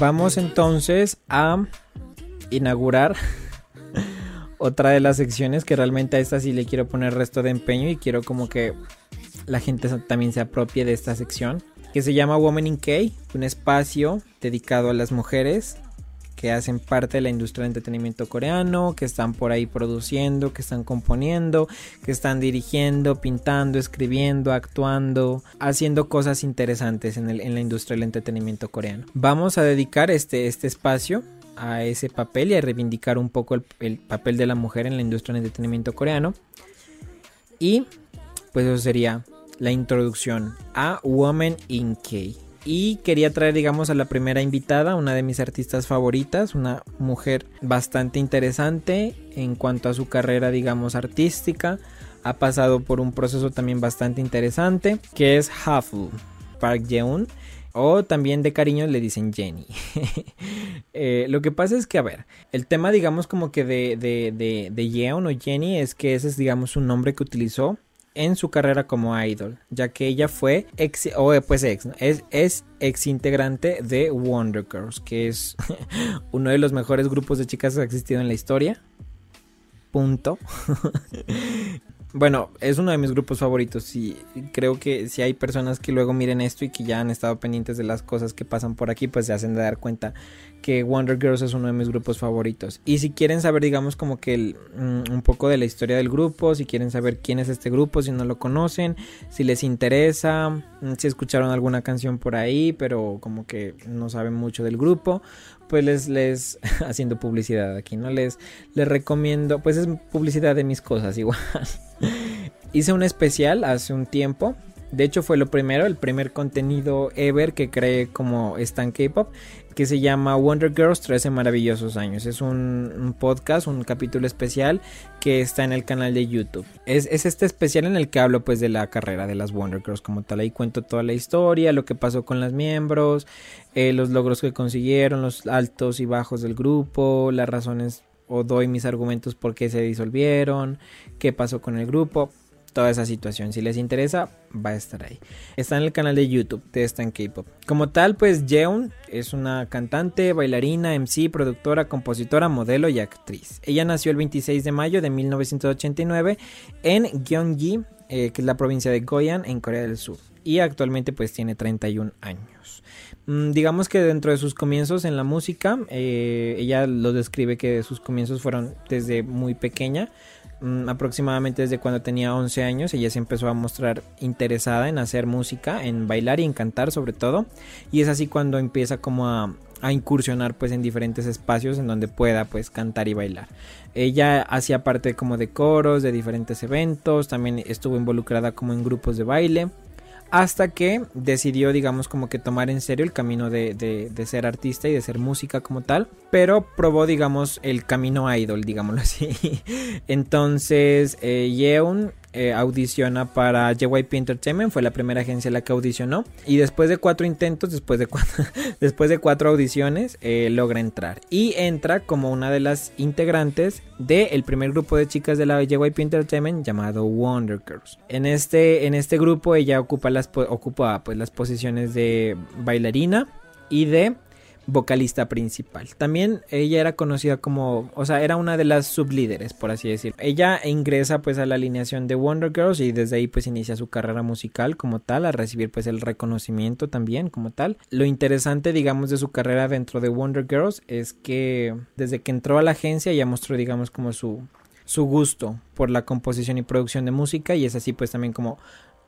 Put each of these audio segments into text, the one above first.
Vamos entonces a inaugurar otra de las secciones que realmente a esta sí le quiero poner resto de empeño y quiero como que la gente también se apropie de esta sección que se llama Woman in K, un espacio dedicado a las mujeres que hacen parte de la industria del entretenimiento coreano, que están por ahí produciendo, que están componiendo, que están dirigiendo, pintando, escribiendo, actuando, haciendo cosas interesantes en, la industria del entretenimiento coreano. Vamos a dedicar este, este espacio a ese papel y a reivindicar un poco el, el papel de la mujer en la industria del entretenimiento coreano. Y pues eso sería la introducción a Woman in K. Y quería traer, digamos, a la primera invitada, una de mis artistas favoritas, una mujer bastante interesante en cuanto a su carrera, digamos, artística. Ha pasado por un proceso también bastante interesante, que es Hafu Park Jeon. O también de cariño le dicen Jenny. Eh, lo que pasa es que, a ver, el tema, digamos, como que de, de, de, de Yeon o Jenny es que ese es, digamos, un nombre que utilizó en su carrera como idol, ya que ella fue ex, o pues ex, es, es ex integrante de Wonder Girls, que es uno de los mejores grupos de chicas que ha existido en la historia. Punto. Bueno, es uno de mis grupos favoritos y creo que si hay personas que luego miren esto y que ya han estado pendientes de las cosas que pasan por aquí, pues se hacen de dar cuenta que Wonder Girls es uno de mis grupos favoritos. Y si quieren saber, digamos, como que mm, un poco de la historia del grupo, si quieren saber quién es este grupo, si no lo conocen, si les interesa, mm, si escucharon alguna canción por ahí, pero como que no saben mucho del grupo, pues les, les, haciendo publicidad aquí, ¿no? Les, les recomiendo, pues es publicidad de mis cosas igual. Hice un especial hace un tiempo de hecho fue lo primero, el primer contenido ever que creé como Stan K-Pop, que se llama Wonder Girls 13 maravillosos años. Es un, podcast, un capítulo especial que está en el canal de YouTube. Es, este especial en el que hablo pues de la carrera de las Wonder Girls como tal. Ahí cuento toda la historia, lo que pasó con las miembros, eh, los logros que consiguieron, los altos y bajos del grupo, las razones o doy mis argumentos por qué se disolvieron, qué pasó con el grupo toda esa situación. Si les interesa, va a estar ahí. Está en el canal de YouTube de Stan K-Pop. Como tal, pues Jeon es una cantante, bailarina, MC, productora, compositora, modelo y actriz. Ella nació el 26 de mayo de 1989 en Gyeonggi, eh, que es la provincia de Goyan, en Corea del Sur. Y actualmente pues tiene 31 años. Mm, digamos que dentro de sus comienzos en la música, eh, ella lo describe que sus comienzos fueron desde muy pequeña Mm, aproximadamente desde cuando tenía 11 años, ella se empezó a mostrar interesada en hacer música, en bailar y en cantar sobre todo. Y es así cuando empieza como a, incursionar pues en diferentes espacios en donde pueda pues cantar y bailar. Ella hacía parte como de coros, de diferentes eventos, también estuvo involucrada como en grupos de baile hasta que decidió, digamos, como que tomar en serio el camino de, de, ser artista y de ser música como tal, pero probó, digamos, el camino idol, digámoslo así. Entonces, eh, Yeon eh, audiciona para JYP Entertainment, fue la primera agencia en la que audicionó y después de cuatro intentos, después de cuatro, después de cuatro audiciones, eh, logra entrar y entra como una de las integrantes del primer grupo de chicas de la JYP Entertainment llamado Wonder Girls. En este, en este grupo ella ocupa las, ocupa, pues, las posiciones de bailarina y de vocalista principal. También ella era conocida como, o sea, era una de las sublíderes, por así decirlo. Ella ingresa pues a la alineación de Wonder Girls y desde ahí pues inicia su carrera musical como tal, a recibir pues el reconocimiento también como tal. Lo interesante digamos de su carrera dentro de Wonder Girls es que desde que entró a la agencia ya mostró digamos como su su gusto por la composición y producción de música y es así pues también como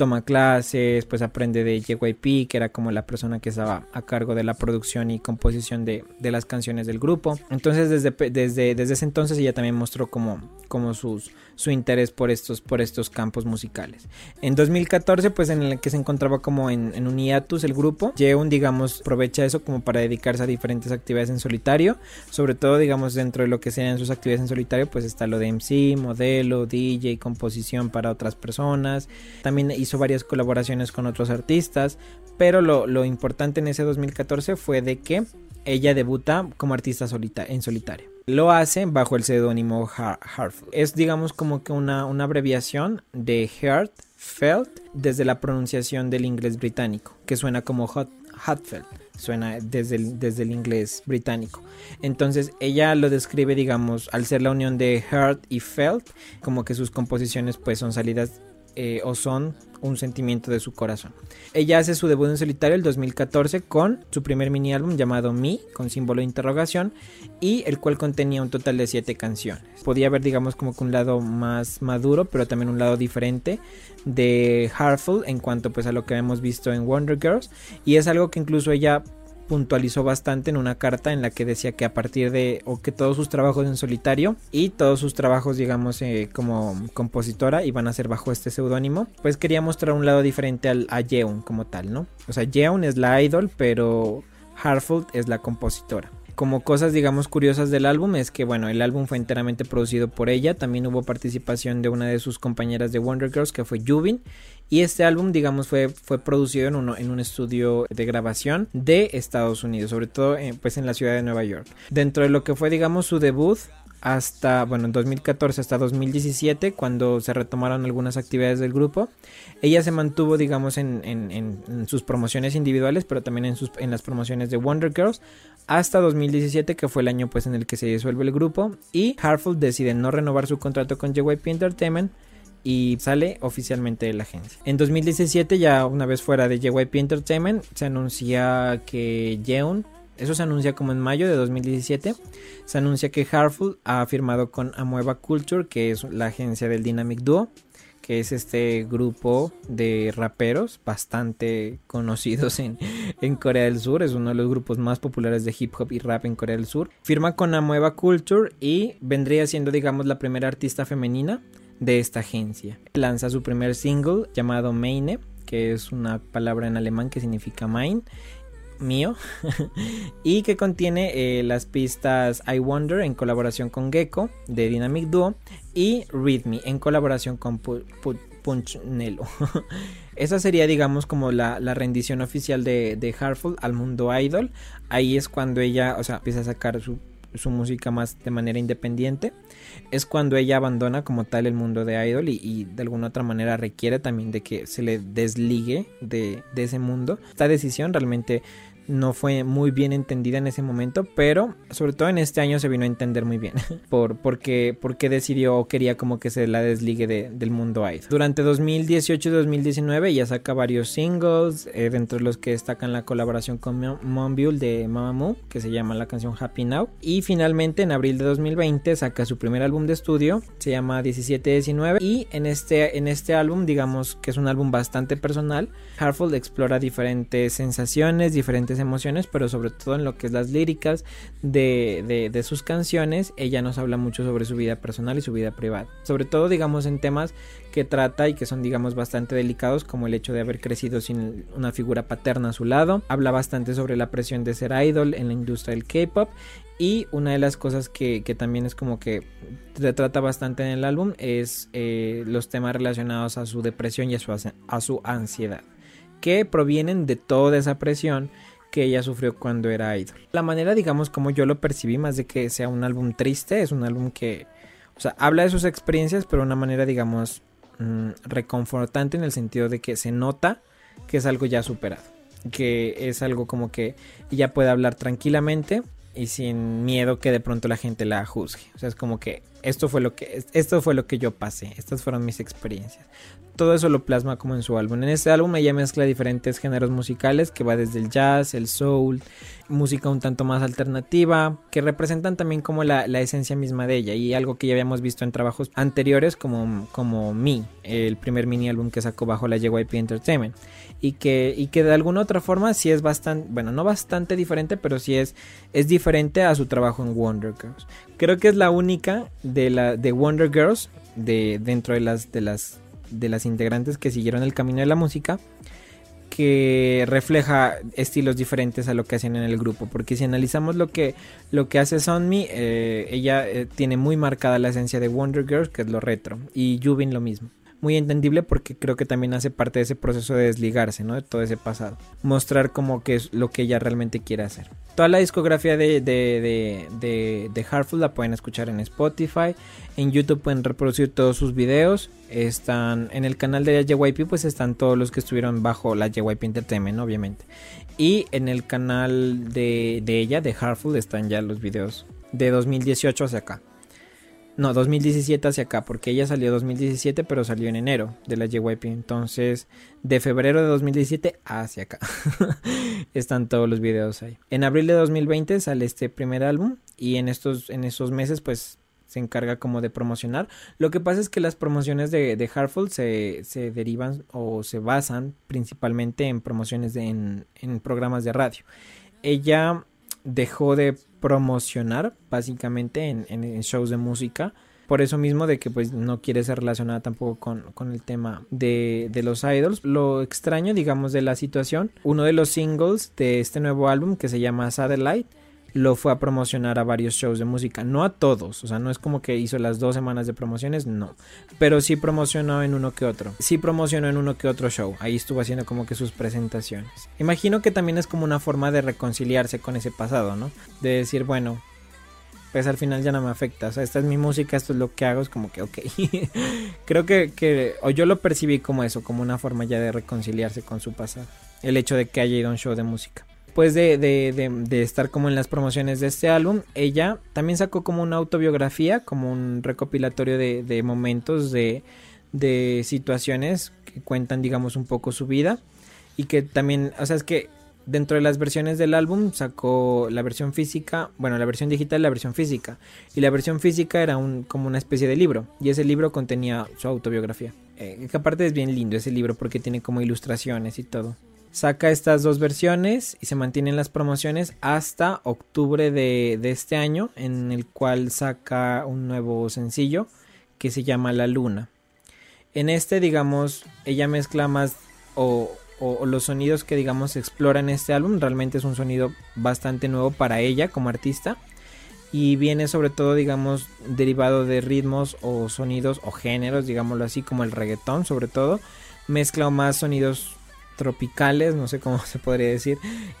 toma clases, pues aprende de JYP, que era como la persona que estaba a cargo de la producción y composición de, de las canciones del grupo. Entonces desde, desde, desde ese entonces ella también mostró como, como sus, su interés por estos, por estos campos musicales. En 2014, pues en el que se encontraba como en, en un hiatus el grupo, Jeon, digamos, aprovecha eso como para dedicarse a diferentes actividades en solitario, sobre todo, digamos, dentro de lo que serían sus actividades en solitario, pues está lo de MC, modelo, DJ, composición para otras personas. También hizo varias colaboraciones con otros artistas, pero lo, lo importante en ese 2014 fue de que ella debuta como artista solita en solitario. Lo hace bajo el seudónimo Heart. Es digamos como que una, una abreviación de Heart felt desde la pronunciación del inglés británico, que suena como hot, felt suena desde el, desde el inglés británico. Entonces ella lo describe, digamos, al ser la unión de heart y felt, como que sus composiciones pues son salidas eh, o son un sentimiento de su corazón. Ella hace su debut en solitario el 2014 con su primer mini álbum llamado Me, con símbolo de interrogación, y el cual contenía un total de 7 canciones. Podía haber, digamos, como que un lado más maduro, pero también un lado diferente de Heartful en cuanto pues a lo que hemos visto en Wonder Girls, y es algo que incluso ella puntualizó bastante en una carta en la que decía que a partir de o que todos sus trabajos en solitario y todos sus trabajos digamos eh, como compositora iban a ser bajo este seudónimo pues quería mostrar un lado diferente al, a Yeon como tal no o sea Yeon es la idol pero Hartford es la compositora como cosas digamos curiosas del álbum es que bueno el álbum fue enteramente producido por ella. También hubo participación de una de sus compañeras de Wonder Girls que fue Jubin y este álbum digamos fue, fue producido en, uno, en un estudio de grabación de Estados Unidos sobre todo eh, pues en la ciudad de Nueva York. Dentro de lo que fue digamos su debut hasta, bueno, en 2014 hasta 2017, cuando se retomaron algunas actividades del grupo. Ella se mantuvo, digamos, en, sus promociones individuales, pero también en, sus, en las promociones de Wonder Girls, hasta 2017, que fue el año pues en el que se disuelve el grupo. Y Hartford decide no renovar su contrato con JYP Entertainment y sale oficialmente de la agencia. En 2017, ya una vez fuera de JYP Entertainment, se anuncia que Jeon eso se anuncia como en mayo de 2017. Se anuncia que Hartful ha firmado con Amueva Culture, que es la agencia del Dynamic Duo, que es este grupo de raperos bastante conocidos en, en, Corea del Sur. Es uno de los grupos más populares de hip hop y rap en Corea del Sur. Firma con Amueva Culture y vendría siendo, digamos, la primera artista femenina de esta agencia. Lanza su primer single llamado Meine, que es una palabra en alemán que significa mine mío y que contiene eh, las pistas I Wonder en colaboración con Gecko de Dynamic Duo y Read Me en colaboración con Punchnelo. Esa sería digamos como la, rendición oficial de, de al mundo idol. Ahí es cuando ella, o sea, empieza a sacar su, música más de manera independiente. Es cuando ella abandona como tal el mundo de idol y, de alguna otra manera requiere también de que se le desligue de, de ese mundo. Esta decisión realmente no fue muy bien entendida en ese momento, pero sobre todo en este año se vino a entender muy bien por porque, porque decidió o quería como que se la desligue del mundo. Durante 2018 y 2019 ya saca varios singles, eh, dentro de los que destacan la colaboración con Monbiul de Mamamoo, que se llama la canción Happy Now, y finalmente en abril de 2020 saca su primer álbum de estudio, se llama 1719, y en este, en este álbum digamos que es un álbum bastante personal, Hartford explora diferentes sensaciones, diferentes emociones, pero sobre todo en lo que es las líricas de, de, sus canciones, ella nos habla mucho sobre su vida personal y su vida privada. Sobre todo, digamos, en temas que trata y que son, digamos, bastante delicados, como el hecho de haber crecido sin una figura paterna a su lado. Habla bastante sobre la presión de ser idol en la industria del K-pop. Y una de las cosas que, que, también es como que se trata bastante en el álbum es eh, los temas relacionados a su depresión y a su, a su ansiedad, que provienen de toda esa presión que ella sufrió cuando era idol. La manera, digamos, como yo lo percibí, más de que sea un álbum triste, es un álbum que, o sea, habla de sus experiencias, pero de una manera, digamos, mm, reconfortante en el sentido de que se nota que es algo ya superado, que es algo como que ella puede hablar tranquilamente y sin miedo que de pronto la gente la juzgue. O sea, es como que esto fue lo que esto fue lo que yo pasé, estas fueron mis experiencias todo eso lo plasma como en su álbum. En este álbum ella mezcla diferentes géneros musicales que va desde el jazz, el soul, música un tanto más alternativa, que representan también como la, esencia misma de ella y algo que ya habíamos visto en trabajos anteriores como, como Me, el primer mini álbum que sacó bajo la JYP Entertainment y que, y que de alguna otra forma sí es bastante, bueno, no bastante diferente, pero sí es, es diferente a su trabajo en Wonder Girls. Creo que es la única de, la, de Wonder Girls de, dentro de las, de las de las integrantes que siguieron el camino de la música que refleja estilos diferentes a lo que hacen en el grupo. Porque si analizamos lo que lo que hace Sonmi eh, ella eh, tiene muy marcada la esencia de Wonder Girls que es lo retro y Jubin lo mismo muy entendible porque creo que también hace parte de ese proceso de desligarse, ¿no? De todo ese pasado. Mostrar como que es lo que ella realmente quiere hacer. Toda la discografía de, de, de, de, la pueden escuchar en Spotify. En YouTube pueden reproducir todos sus videos. Están en el canal de la JYP, pues están todos los que estuvieron bajo la JYP Entertainment, obviamente. Y en el canal de, de ella, de Heartful, están ya los videos de 2018 hacia acá. No, 2017 hacia acá, porque ella salió 2017, pero salió en enero de la JYP. Entonces, de febrero de 2017 hacia acá. Están todos los videos ahí. En abril de 2020 sale este primer álbum y en estos, en esos meses, pues se encarga como de promocionar. Lo que pasa es que las promociones de, de Heartful se, se, derivan o se basan principalmente en promociones de, en, en programas de radio. Ella dejó de promocionar básicamente en, en, shows de música por eso mismo de que pues no quiere ser relacionada tampoco con, con el tema de, de, los idols. Lo extraño digamos de la situación, uno de los singles de este nuevo álbum que se llama Satellite lo fue a promocionar a varios shows de música, no a todos, o sea, no es como que hizo las dos semanas de promociones, no, pero sí promocionó en uno que otro, sí promocionó en uno que otro show, ahí estuvo haciendo como que sus presentaciones. Imagino que también es como una forma de reconciliarse con ese pasado, ¿no? De decir, bueno, pues al final ya no me afecta, o sea, esta es mi música, esto es lo que hago, es como que, ok, creo que, que, o yo lo percibí como eso, como una forma ya de reconciliarse con su pasado, el hecho de que haya ido a un show de música de, de, estar como en las promociones de este álbum, ella también sacó como una autobiografía, como un recopilatorio de, momentos, de, situaciones que cuentan, digamos, un poco su vida. Y que también, o sea, es que dentro de las versiones del álbum sacó la versión física, bueno, la versión digital y la versión física. Y la versión física era un, como una especie de libro. Y ese libro contenía su autobiografía. Eh, que aparte es bien lindo ese libro porque tiene como ilustraciones y todo saca estas dos versiones y se mantienen las promociones hasta octubre de, este año en el cual saca un nuevo sencillo que se llama La Luna. En este digamos ella mezcla más o, o los sonidos que digamos explora en este álbum. Realmente es un sonido bastante nuevo para ella como artista. Y viene sobre todo digamos derivado de ritmos o sonidos o géneros digámoslo así como el reggaetón sobre todo. Mezcla más sonidos tropicales, no sé cómo se podría decir,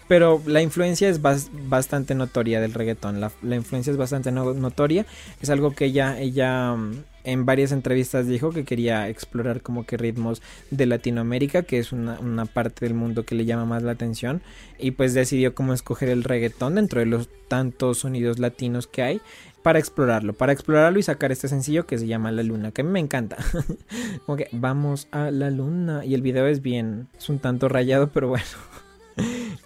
pero la influencia es bastante notoria del reggaetón, la, influencia es bastante notoria, es algo que ella, ella mm, en varias entrevistas dijo que quería explorar como que ritmos de Latinoamérica, que es una, una, parte del mundo que le llama más la atención, y pues decidió cómo escoger el reggaetón dentro de los tantos sonidos latinos que hay para explorarlo, para explorarlo y sacar este sencillo que se llama La Luna, que a mí me encanta. Como que vamos a la luna y el video es bien, es un tanto rayado, pero bueno.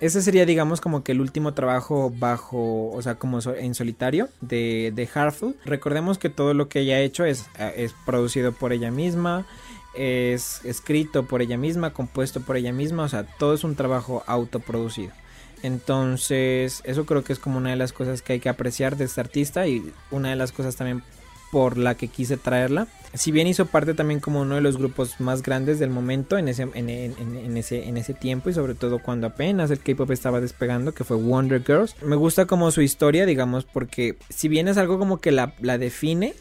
Ese sería, digamos, como que el último trabajo bajo, o sea, como en solitario de, de. Recordemos que todo lo que ella ha hecho es, eh, es producido por ella misma, es escrito por ella misma, compuesto por ella misma, o sea, todo es un trabajo autoproducido. Entonces, eso creo que es como una de las cosas que hay que apreciar de esta artista y una de las cosas también por la que quise traerla. Si bien hizo parte también como uno de los grupos más grandes del momento en ese, en, ese, en ese tiempo y sobre todo cuando apenas el K-Pop estaba despegando, que fue Wonder Girls. Me gusta como su historia, digamos, porque si bien es algo como que la, define,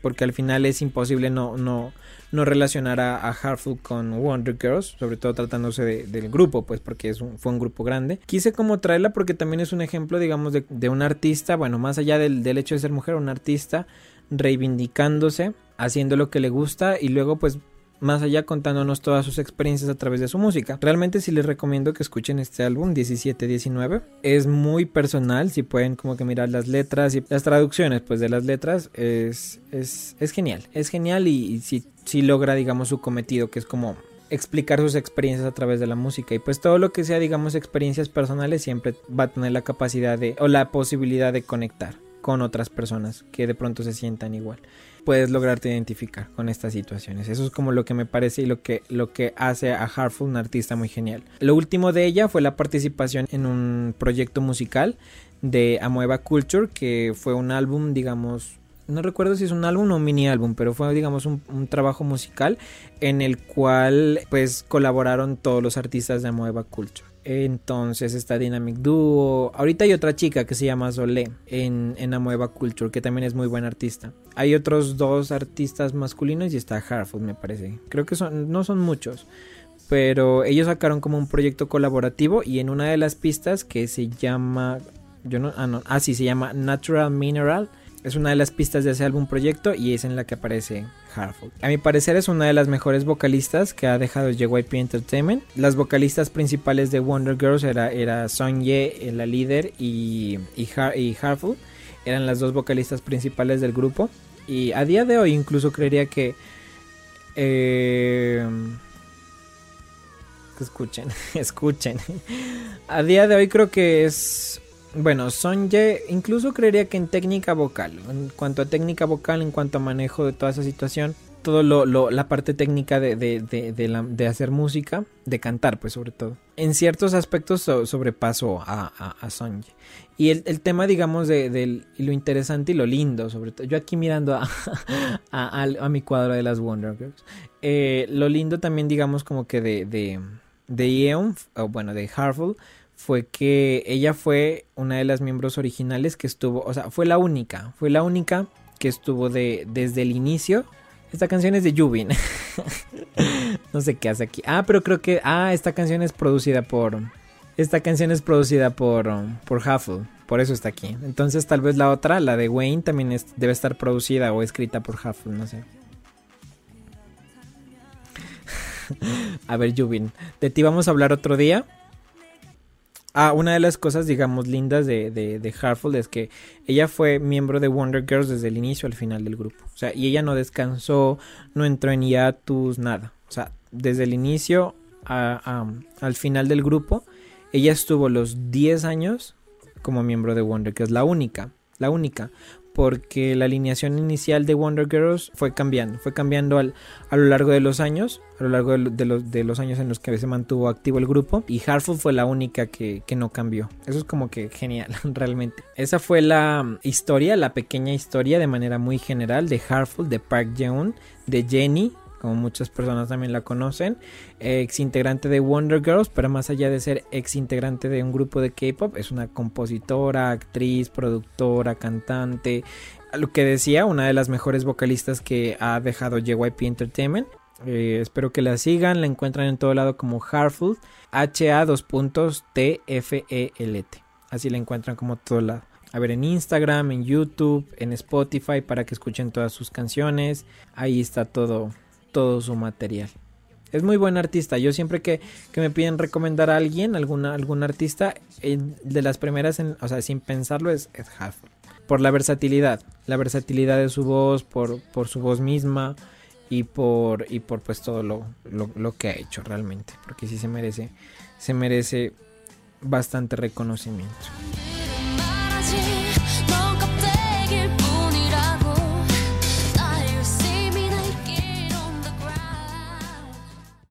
porque al final es imposible no, no, no relacionar a, a Heartful con Wonder Girls, sobre todo tratándose del grupo, pues porque es fue un grupo grande. Quise como traerla porque también es un ejemplo, digamos, de, de un artista, bueno, más allá del, del hecho de ser mujer, un artista reivindicándose, haciendo lo que le gusta y luego pues más allá contándonos todas sus experiencias a través de su música. Realmente sí les recomiendo que escuchen este álbum 1719. Es muy personal, si pueden como que mirar las letras y las traducciones pues de las letras es, es, es genial. Es genial y, si, si logra digamos su cometido que es como explicar sus experiencias a través de la música y pues todo lo que sea digamos experiencias personales siempre va a tener la capacidad de o la posibilidad de conectar con otras personas que de pronto se sientan igual puedes lograrte identificar con estas situaciones. Eso es como lo que me parece y lo que, lo que hace a Hartful un artista muy genial. Lo último de ella fue la participación en un proyecto musical de Amoeba Culture, que fue un álbum, digamos, no recuerdo si es un álbum o un mini álbum, pero fue digamos un, trabajo musical en el cual pues colaboraron todos los artistas de Amoeba Culture. Entonces está Dynamic Duo. Ahorita hay otra chica que se llama Zolé en, en Amoeba Culture, que también es muy buen artista. Hay otros dos artistas masculinos y está Harfoot, me parece. Creo que son, no son muchos. Pero ellos sacaron como un proyecto colaborativo y en una de las pistas que se llama. Yo no, ah, no, ah, sí, se llama Natural Mineral es una de las pistas de ese álbum proyecto y es en la que aparece Hartford. A mi parecer es una de las mejores vocalistas que ha dejado JYP Entertainment. Las vocalistas principales de Wonder Girls era, era Song Ye, eh, la líder, y, y, Eran las dos vocalistas principales del grupo. Y a día de hoy incluso creería que... Eh, escuchen, escuchen. A día de hoy creo que es bueno, Sonje incluso creería que en técnica vocal, en cuanto a técnica vocal, en cuanto a manejo de toda esa situación, todo lo, la parte técnica de, de, hacer música, de cantar pues sobre todo. En ciertos aspectos sobrepaso a, a, Y el, tema digamos de, lo interesante y lo lindo sobre todo. Yo aquí mirando a, a, mi cuadro de las Wonder Girls. Eh, lo lindo también digamos como que de, de, de o bueno de Hartford fue que ella fue una de las miembros originales que estuvo, o sea, fue la única, fue la única que estuvo de, desde el inicio. Esta canción es de Yubin. no sé qué hace aquí. Ah, pero creo que, ah, esta canción es producida por, esta canción es producida por, por Huffle, por eso está aquí. Entonces tal vez la otra, la de Wayne, también debe estar producida o escrita por Huffle, no sé. a ver, Yubin, de ti vamos a hablar otro día. Ah, una de las cosas, digamos, lindas de, de, de es que ella fue miembro de Wonder Girls desde el inicio al final del grupo. O sea, y ella no descansó, no entró en hiatus, nada. O sea, desde el inicio al final del grupo, ella estuvo los 10 años como miembro de Wonder Girls, la única, la única porque la alineación inicial de Wonder Girls fue cambiando, fue cambiando al, a lo largo de los años, a lo largo de, los, de los años en los que se mantuvo activo el grupo, y Hartford fue la única que, que no cambió. Eso es como que genial, realmente. Esa fue la historia, la pequeña historia de manera muy general de Hartford, de Park Jeon, de Jenny, como muchas personas también la conocen, ex integrante de Wonder Girls, pero más allá de ser ex integrante de un grupo de K-pop, es una compositora, actriz, productora, cantante, lo que decía, una de las mejores vocalistas que ha dejado JYP Entertainment. Eh, espero que la sigan, la encuentran en todo lado como Hartful, H-A dos puntos T-F-E-L-T. Así la encuentran como todo lado. A ver, en Instagram, en YouTube, en Spotify para que escuchen todas sus canciones. Ahí está todo, todo su material. Es muy buen artista. Yo siempre que, me piden recomendar a alguien, alguna, algún artista, eh, de las primeras, en, o sea, sin pensarlo, es Ed Hartford. Por la versatilidad. La versatilidad de su voz, por, por su voz misma y por, y por pues todo lo, lo, lo que ha hecho realmente. Porque sí se merece, se merece bastante reconocimiento.